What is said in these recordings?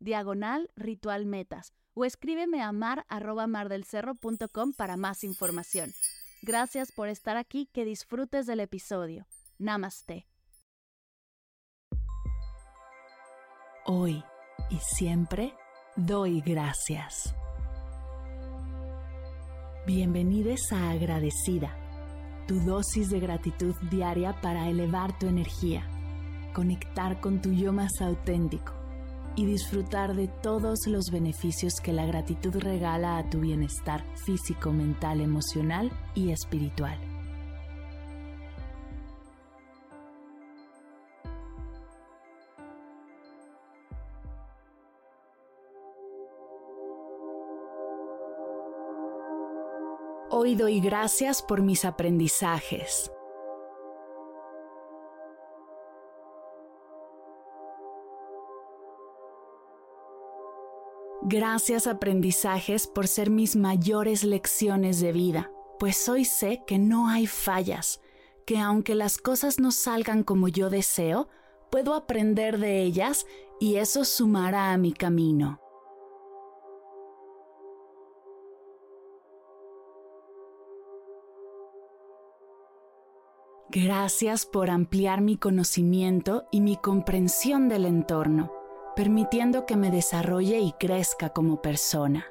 diagonal ritual metas o escríbeme a mar mardelcerro.com para más información. Gracias por estar aquí, que disfrutes del episodio. Namaste. Hoy y siempre doy gracias. Bienvenidos a Agradecida, tu dosis de gratitud diaria para elevar tu energía, conectar con tu yo más auténtico y disfrutar de todos los beneficios que la gratitud regala a tu bienestar físico, mental, emocional y espiritual. Hoy doy gracias por mis aprendizajes Gracias aprendizajes por ser mis mayores lecciones de vida, pues hoy sé que no hay fallas, que aunque las cosas no salgan como yo deseo, puedo aprender de ellas y eso sumará a mi camino. Gracias por ampliar mi conocimiento y mi comprensión del entorno permitiendo que me desarrolle y crezca como persona.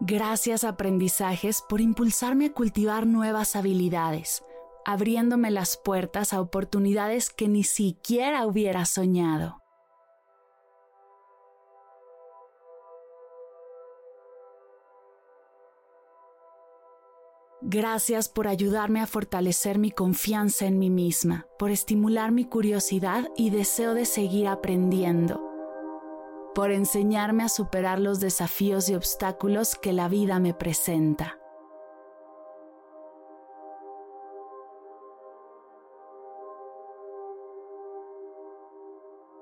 Gracias aprendizajes por impulsarme a cultivar nuevas habilidades, abriéndome las puertas a oportunidades que ni siquiera hubiera soñado. Gracias por ayudarme a fortalecer mi confianza en mí misma, por estimular mi curiosidad y deseo de seguir aprendiendo, por enseñarme a superar los desafíos y obstáculos que la vida me presenta.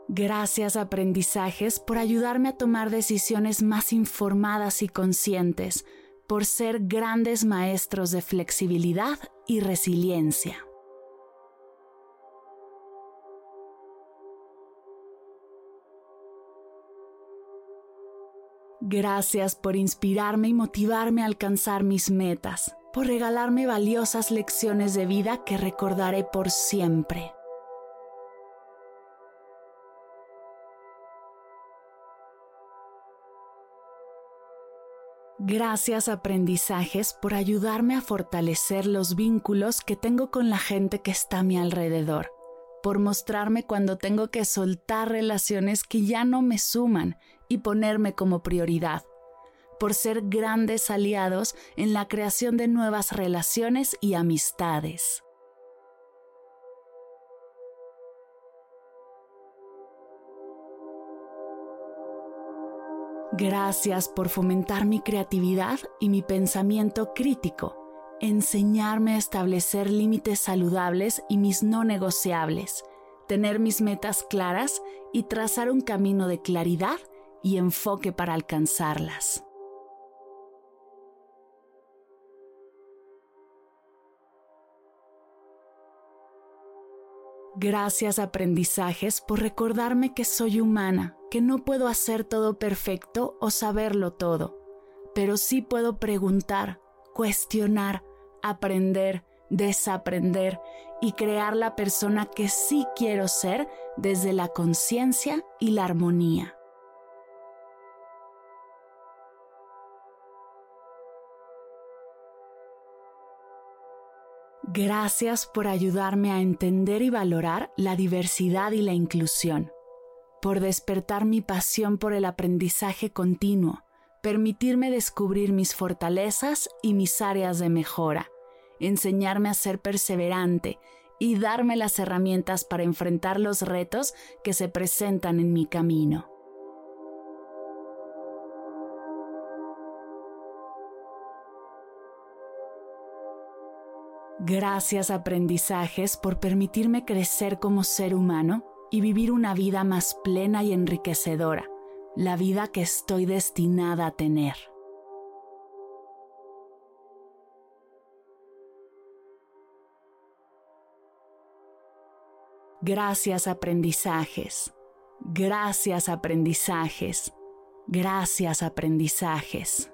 Gracias aprendizajes por ayudarme a tomar decisiones más informadas y conscientes, por ser grandes maestros de flexibilidad y resiliencia. Gracias por inspirarme y motivarme a alcanzar mis metas, por regalarme valiosas lecciones de vida que recordaré por siempre. Gracias aprendizajes por ayudarme a fortalecer los vínculos que tengo con la gente que está a mi alrededor, por mostrarme cuando tengo que soltar relaciones que ya no me suman y ponerme como prioridad, por ser grandes aliados en la creación de nuevas relaciones y amistades. Gracias por fomentar mi creatividad y mi pensamiento crítico, enseñarme a establecer límites saludables y mis no negociables, tener mis metas claras y trazar un camino de claridad y enfoque para alcanzarlas. Gracias aprendizajes por recordarme que soy humana, que no puedo hacer todo perfecto o saberlo todo, pero sí puedo preguntar, cuestionar, aprender, desaprender y crear la persona que sí quiero ser desde la conciencia y la armonía. Gracias por ayudarme a entender y valorar la diversidad y la inclusión, por despertar mi pasión por el aprendizaje continuo, permitirme descubrir mis fortalezas y mis áreas de mejora, enseñarme a ser perseverante y darme las herramientas para enfrentar los retos que se presentan en mi camino. Gracias aprendizajes por permitirme crecer como ser humano y vivir una vida más plena y enriquecedora, la vida que estoy destinada a tener. Gracias aprendizajes, gracias aprendizajes, gracias aprendizajes.